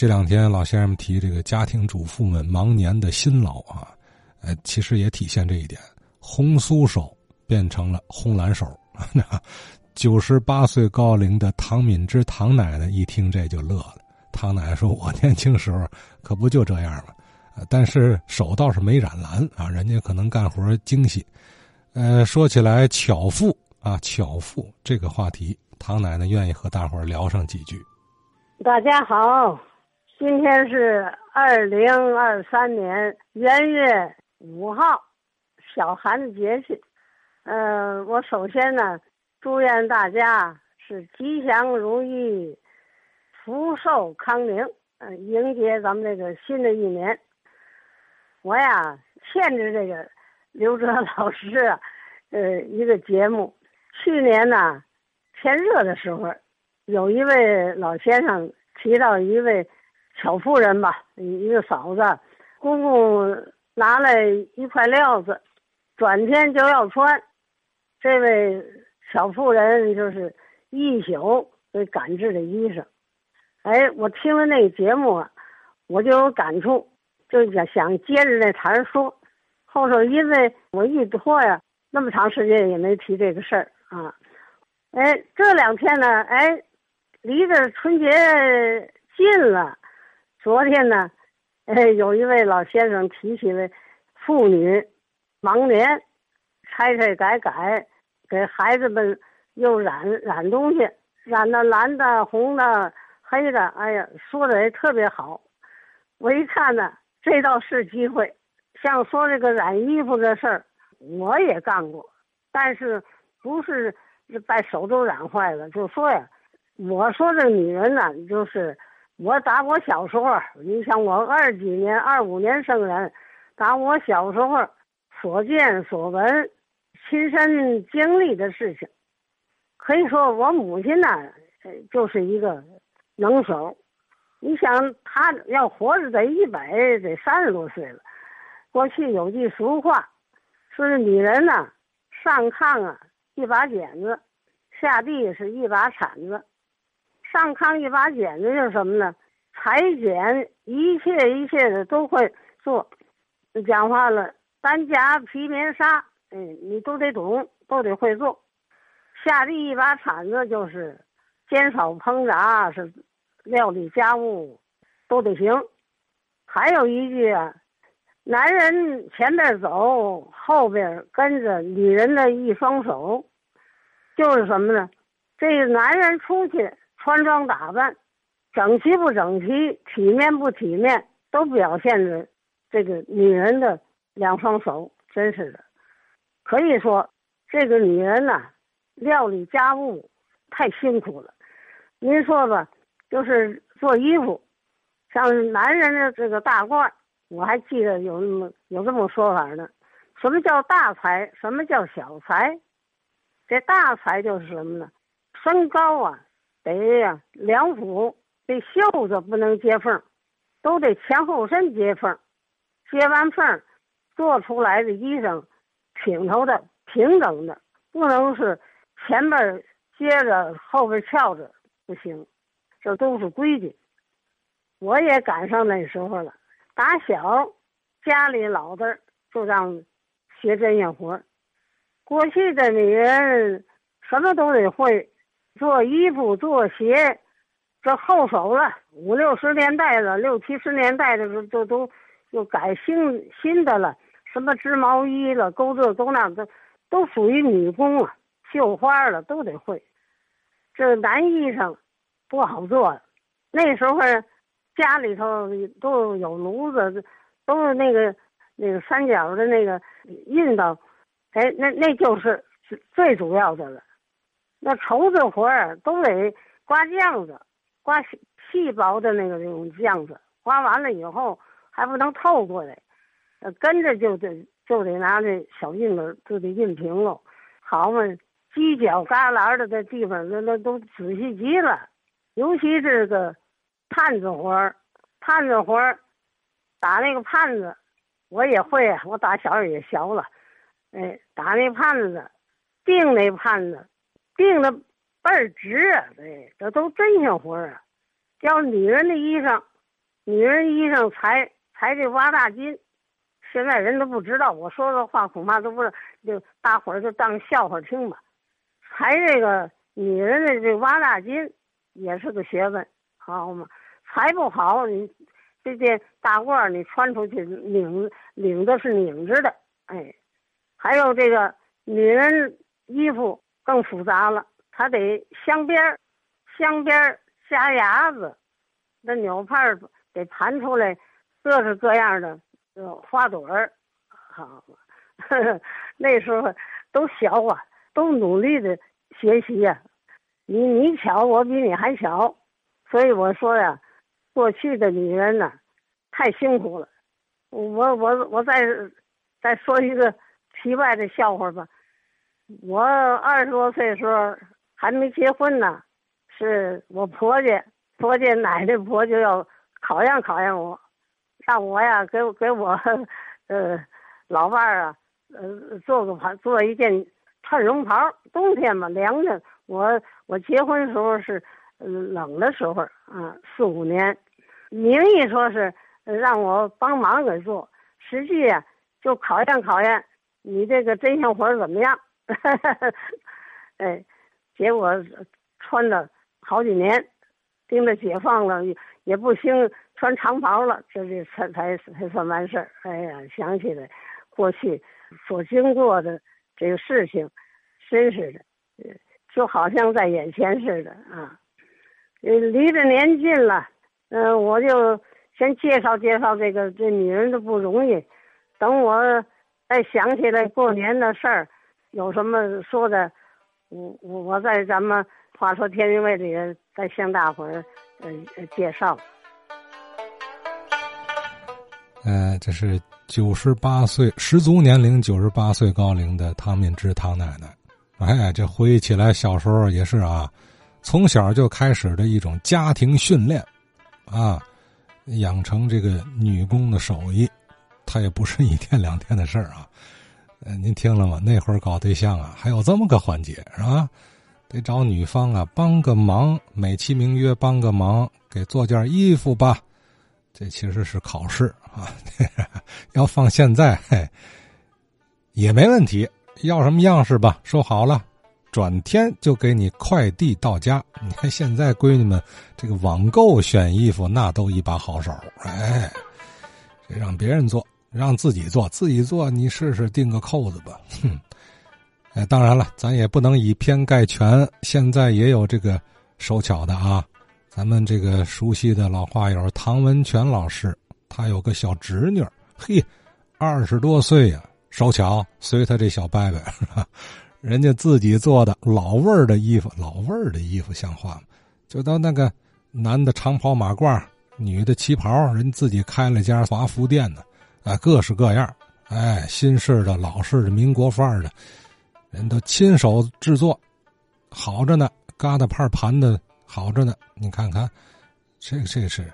这两天老先生们提这个家庭主妇们忙年的辛劳啊，呃，其实也体现这一点。红酥手变成了红蓝手，九十八岁高龄的唐敏芝唐奶奶一听这就乐了。唐奶奶说：“我年轻时候可不就这样吗？但是手倒是没染蓝啊，人家可能干活精细。”呃，说起来巧妇啊，巧妇这个话题，唐奶奶愿意和大伙聊上几句。大家好。今天是二零二三年元月五号，小寒的节气。嗯，我首先呢，祝愿大家是吉祥如意，福寿康宁。嗯，迎接咱们这个新的一年。我呀，欠着这个刘哲老师啊，呃，一个节目。去年呢，天热的时候，有一位老先生提到一位。小妇人吧，一个嫂子，公公拿来一块料子，转天就要穿。这位小妇人就是一宿给赶制的衣裳。哎，我听了那个节目啊，我就有感触，就想想接着那茬说。后头因为我一拖呀，那么长时间也没提这个事儿啊。哎，这两天呢，哎，离着春节近了。昨天呢，哎，有一位老先生提起了妇女忙年拆拆改改，给孩子们又染染东西，染的蓝的、红的、黑的，哎呀，说的也特别好。我一看呢，这倒是机会。像说这个染衣服的事儿，我也干过，但是不是把手都染坏了。就说呀，我说这女人呢，就是。我打我小时候，你像我二几年、二五年生人，打我小时候所见所闻、亲身经历的事情，可以说我母亲呢，就是一个能手。你想，她要活着得一百得三十多岁了。过去有句俗话，说是女人呢，上炕啊一把剪子，下地是一把铲子。上炕一把剪子就是什么呢？裁剪一切一切的都会做。讲话了，单夹皮棉纱，嗯，你都得懂，都得会做。下地一把铲子就是煎炒烹炸，是料理家务都得行。还有一句啊，男人前边走，后边跟着女人的一双手，就是什么呢？这个男人出去。穿装打扮，整齐不整齐，体面不体面，都表现着这个女人的两双手，真是的。可以说，这个女人呐，料理家务太辛苦了。您说吧，就是做衣服，像男人的这个大褂，我还记得有那么有这么说法呢。什么叫大裁？什么叫小裁？这大裁就是什么呢？身高啊。得呀，两幅，这袖子不能接缝，都得前后身接缝，接完缝，做出来的衣裳，挺头的、平整的，不能是前边接着后边翘着，不行，这都是规矩。我也赶上那时候了，打小家里老的就让学针线活过去的女人什么都得会。做衣服、做鞋，这后手了。五六十年代了，六七十年代的时候都都又改新新的了。什么织毛衣了、勾这勾那的，都属于女工啊。绣花了都得会。这男衣裳不好做。那时候家里头都有炉子，都是那个那个三角的那个熨斗，哎，那那就是最主要的了。那绸子活儿都得刮浆子，刮细薄的那个那种浆子，刮完了以后还不能透过来，呃，跟着就得就得拿这小印子就得印平喽。好嘛，犄角旮旯的这地方那那都仔细极了，尤其是个盼子活儿，盼子活儿打那个盼子，我也会，我打小也学了，哎，打那盼子，钉那盼子。定的倍儿直啊！这都真性活儿啊。要女人的衣裳，女人衣裳裁裁这挖大金，现在人都不知道，我说的话恐怕都不是，就大伙儿就当笑话听吧。裁这个女人的这挖大金也是个学问，好嘛？裁不好，你这件大褂你穿出去领领的是拧着的，哎，还有这个女人衣服更复杂了，它得镶边儿，镶边儿加牙子，那纽帕得盘出来各式各样的呃花朵儿，好，那时候都小啊，都努力的。学习呀，你你巧，我比你还巧，所以我说呀，过去的女人呢，太辛苦了。我我我再再说一个题外的笑话吧。我二十多岁时候还没结婚呢，是我婆家婆家奶奶婆就要考验考验我，让我呀给给我呃老伴儿啊呃做个盘做一件。穿绒袍，冬天嘛凉着。我我结婚时候是，冷的时候啊，四五年，名义说是让我帮忙给做，实际呀就考验考验你这个针线活怎么样。哎，结果穿了好几年，盯着解放了也不兴穿长袍了，这这才才才算完事儿。哎呀，想起来过去所经过的。这个事情，真是的，就好像在眼前似的啊。离着年近了，嗯，我就先介绍介绍这个这女人的不容易。等我再想起来过年的事儿，有什么说的，我我我在咱们话说天津卫里再向大伙儿呃介绍。呃，这是。九十八岁十足年龄，九十八岁高龄的唐敏芝唐奶奶，哎，这回忆起来小时候也是啊，从小就开始的一种家庭训练，啊，养成这个女工的手艺，她也不是一天两天的事儿啊。呃，您听了吗？那会儿搞对象啊，还有这么个环节是吧？得找女方啊帮个忙，美其名曰帮个忙，给做件衣服吧。这其实是考试啊，要放现在也没问题。要什么样式吧，说好了，转天就给你快递到家。你看现在闺女们这个网购选衣服，那都一把好手。哎，这让别人做，让自己做，自己做你试试钉个扣子吧。哼，哎，当然了，咱也不能以偏概全。现在也有这个手巧的啊。咱们这个熟悉的老画友唐文全老师，他有个小侄女，嘿，二十多岁呀，手巧，随他这小伯伯，人家自己做的老味儿的衣服，老味儿的衣服像话吗？就到那个男的长袍马褂，女的旗袍，人自己开了家华服店呢，啊，各式各样，哎，新式的、老式的、民国范儿的，人都亲手制作，好着呢，疙瘩帕盘的。好着呢，你看看，这这是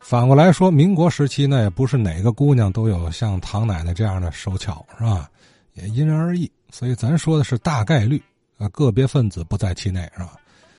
反过来说，民国时期呢，也不是哪个姑娘都有像唐奶奶这样的手巧，是吧？也因人而异，所以咱说的是大概率，啊，个别分子不在其内，是吧？